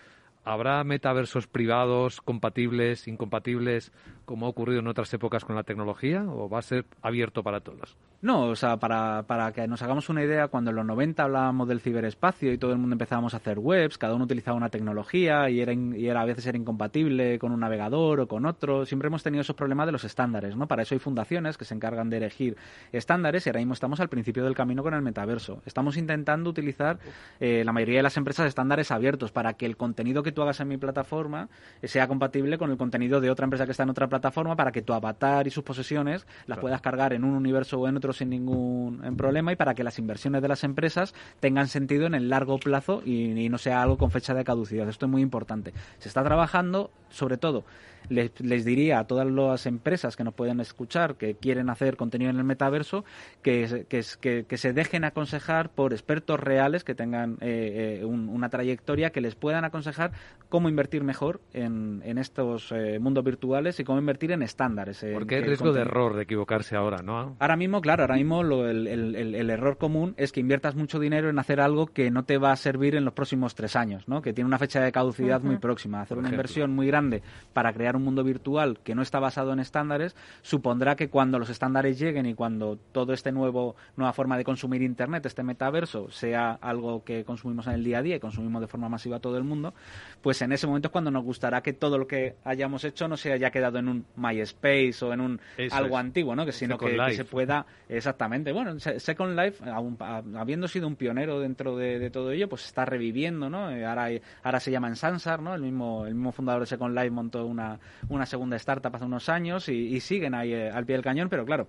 ¿habrá metaversos privados compatibles, incompatibles, como ha ocurrido en otras épocas con la tecnología? ¿O va a ser abierto para todos? No, o sea, para, para que nos hagamos una idea, cuando en los 90 hablábamos del ciberespacio y todo el mundo empezábamos a hacer webs, cada uno utilizaba una tecnología y era, y era a veces era incompatible con un navegador o con otro, siempre hemos tenido esos problemas de los estándares, ¿no? Para eso hay fundaciones que se encargan de elegir estándares y ahora mismo estamos al principio del camino con el metaverso. Estamos intentando utilizar eh, la mayoría de las empresas estándares abiertos para que el contenido que tú hagas en mi plataforma sea compatible con el contenido de otra empresa que está en otra plataforma para que tu avatar y sus posesiones las puedas cargar en un universo o en otro sin ningún problema y para que las inversiones de las empresas tengan sentido en el largo plazo y, y no sea algo con fecha de caducidad. Esto es muy importante. Se está trabajando, sobre todo, les, les diría a todas las empresas que nos pueden escuchar que quieren hacer contenido en el metaverso que, se- que, es- que- que se dejen aconsejar por expertos reales que tengan eh, eh, un- una trayectoria que les puedan aconsejar cómo invertir mejor en, en estos eh, mundos virtuales y cómo invertir en estándares. en Porque hay riesgo de error de equivocarse ahora, ¿no? Ahora mismo, claro, ahora mismo lo- el, el- el- el error común es que inviertas mucho dinero en hacer algo que no te va a servir en los próximos tres años, ¿no? Que tiene una fecha de caducidad muy próxima. Hacer Por una ejemplo. inversión muy grande para crear un mundo virtual que no está basado en estándares supondrá que cuando los estándares lleguen y cuando todo este nuevo nueva forma de consumir internet, este metaverso, sea algo que consumimos en el día a día y consumimos de forma masiva a todo el mundo, pues en ese momento es cuando nos gustará que todo lo que hayamos hecho no se haya quedado en un MySpace o en un Eso algo es. antiguo, ¿no? Que sino que, se pueda exactamente. Bueno, Se- Second Life, aun- habiendo sido un pionero dentro de, de todo ello, pues está reviviendo, ¿no? Eh, Ahora, ahora se llama Sansar, ¿no? El mismo, el mismo fundador de Second Life montó una, una segunda startup hace unos años y, siguen ahí eh, al pie del cañón, pero claro.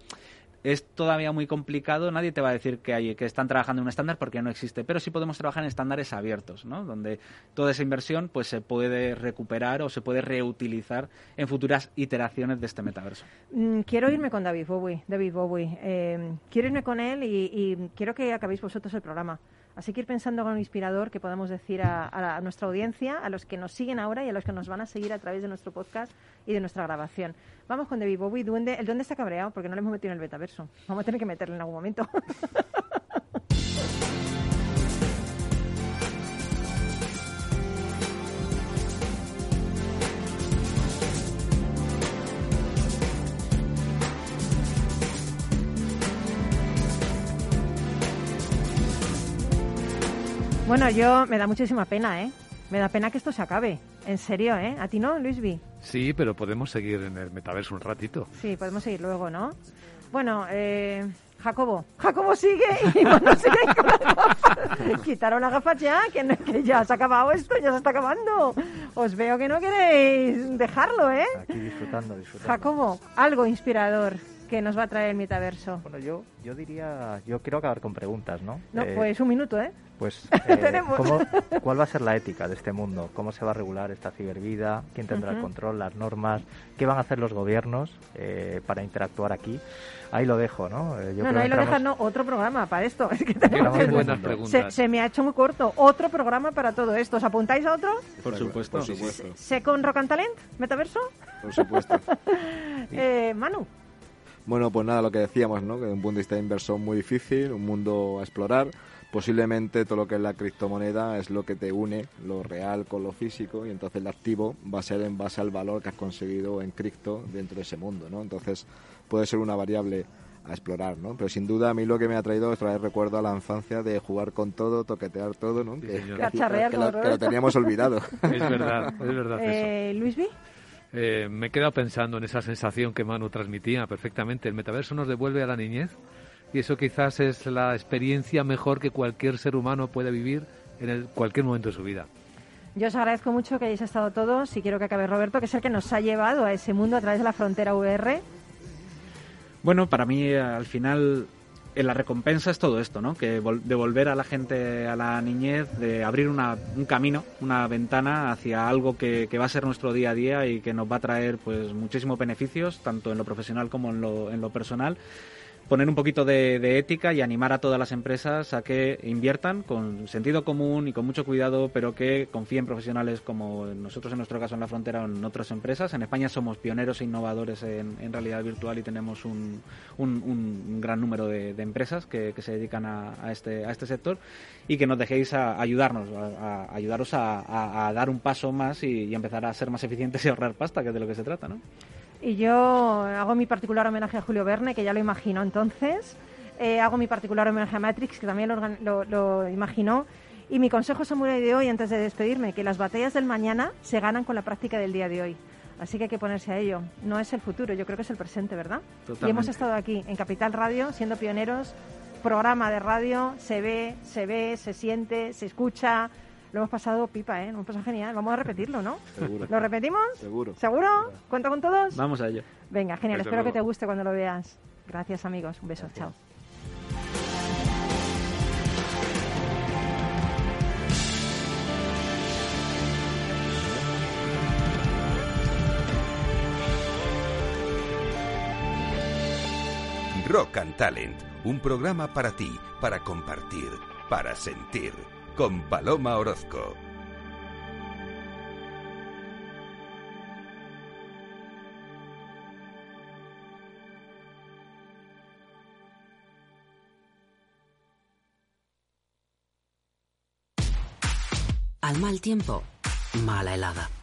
Es todavía muy complicado, nadie te va a decir que, hay, que están trabajando en un estándar porque no existe, pero sí podemos trabajar en estándares abiertos, ¿no? donde toda esa inversión pues se puede recuperar o se puede reutilizar en futuras iteraciones de este metaverso. Mm, quiero irme con David Bowie. David Bowie. Eh, quiero irme con él y, y quiero que acabéis vosotros el programa. Así que ir pensando con un inspirador que podamos decir a, nuestra audiencia, a los que nos siguen ahora y a los que nos van a seguir a través de nuestro podcast y de nuestra grabación. Vamos con David Bowie. Duende, el duende está cabreado porque no le hemos metido en el metaverso. Vamos a tener que meterle en algún momento. Bueno, yo me da muchísima pena, ¿eh? Me da pena que esto se acabe. En serio, ¿eh? ¿A ti no, Luisby? Sí, pero podemos seguir en el metaverso un ratito. Sí, podemos seguir luego, ¿no? Bueno, eh, Jacobo. Jacobo sigue y bueno, sigue con las gafas. Quitaron las gafas ya, que, no- que ya se ha acabado esto, ya se está acabando. Os veo que no queréis dejarlo, ¿eh? Aquí disfrutando, disfrutando. Jacobo, algo inspirador que nos va a traer el metaverso. Bueno, yo, yo diría, yo quiero acabar con preguntas, ¿no? No, Eh, pues un minuto, ¿eh? Pues, eh, Tenemos. ¿cómo- ¿cuál va a ser la ética de este mundo? ¿Cómo se va a regular esta cibervida? ¿Quién tendrá el control, las normas? ¿Qué van a hacer los gobiernos eh, para interactuar aquí? Ahí lo dejo, ¿no? Eh, yo no, creo no, ahí lo dejas, no, otro programa para esto. Es que tenemos que- buenas se, se me ha hecho muy corto. Otro programa para todo esto. ¿Os apuntáis a otro? Por supuesto. Por supuesto. ¿Sé con Rock and Talent? ¿Metaverso? Por supuesto. Eh, Manu. Bueno, pues nada, lo que decíamos, ¿no? Que de un punto de vista inversor muy difícil, un mundo a explorar. Posiblemente todo lo que es la criptomoneda es lo que te une lo real con lo físico y entonces el activo va a ser en base al valor que has conseguido en cripto dentro de ese mundo, ¿no? Entonces puede ser una variable a explorar, ¿no? Pero sin duda a mí lo que me ha traído es traer recuerdo a la infancia de jugar con todo, toquetear todo, ¿no? Sí, que, que- Cacharrear que lo, que lo Roberto. teníamos olvidado. Es verdad, es verdad eso. Eh, Luisby. Eh, me he quedado pensando en esa sensación que Manu transmitía perfectamente. El metaverso nos devuelve a la niñez y eso quizás es la experiencia mejor que cualquier ser humano puede vivir en el- cualquier momento de su vida. Yo os agradezco mucho que hayáis estado todos y quiero que acabe Roberto, que es el que nos ha llevado a ese mundo a través de la frontera VR. Bueno, para mí eh, al final la recompensa es todo esto, ¿no? Que vol- devolver a la gente a la niñez, de abrir una- un camino, una ventana hacia algo que, que va a ser nuestro día a día y que nos va a traer pues muchísimos beneficios, tanto en lo profesional como en lo, en lo personal. Poner un poquito de, de ética y animar a todas las empresas a que inviertan con sentido común y con mucho cuidado, pero que confíen en profesionales como nosotros en nuestro caso en la frontera o en otras empresas. En España somos pioneros e innovadores en, en realidad virtual y tenemos un, un- gran número de, empresas que, se dedican a, este, a este sector y que nos dejéis a, ayudarnos, a, ayudaros a dar un paso más y, y empezar a ser más eficientes y ahorrar pasta, que es de lo que se trata, ¿no? Y yo hago mi particular homenaje a Julio Verne, que ya lo imaginó entonces. Eh, hago mi particular homenaje a Matrix, que también lo, organ- lo- lo imaginó. Y mi consejo samurai de hoy, antes de despedirme, que las batallas del mañana se ganan con la práctica del día de hoy. Así que hay que ponerse a ello. No es el futuro, yo creo que es el presente, ¿verdad? Y hemos Totalmente. estado aquí, en Capital Radio, siendo pioneros. Programa de radio, se ve, se ve, se siente, se escucha. Lo hemos pasado pipa, ¿eh? Lo hemos pasado genial. Vamos a repetirlo, ¿no? Seguro. ¿Lo repetimos? Seguro. ¿Seguro? ¿Cuenta con todos? Vamos a ello. Venga, genial. Desde Espero que te guste cuando lo veas. Gracias, amigos. Un beso. Chao. Rock and Talent, un programa para ti, para compartir, para sentir, con Paloma Orozco. Al mal tiempo, mala helada.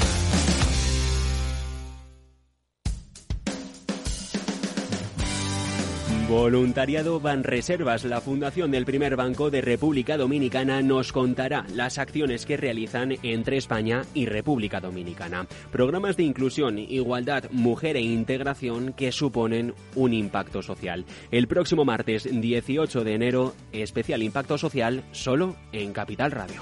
Voluntariado Banreservas, la fundación del primer banco de República Dominicana, nos contará las acciones que realizan entre España y República Dominicana. Programas de inclusión, igualdad, mujer e integración que suponen un impacto social. El próximo martes 18 de enero, especial impacto social solo en Capital Radio.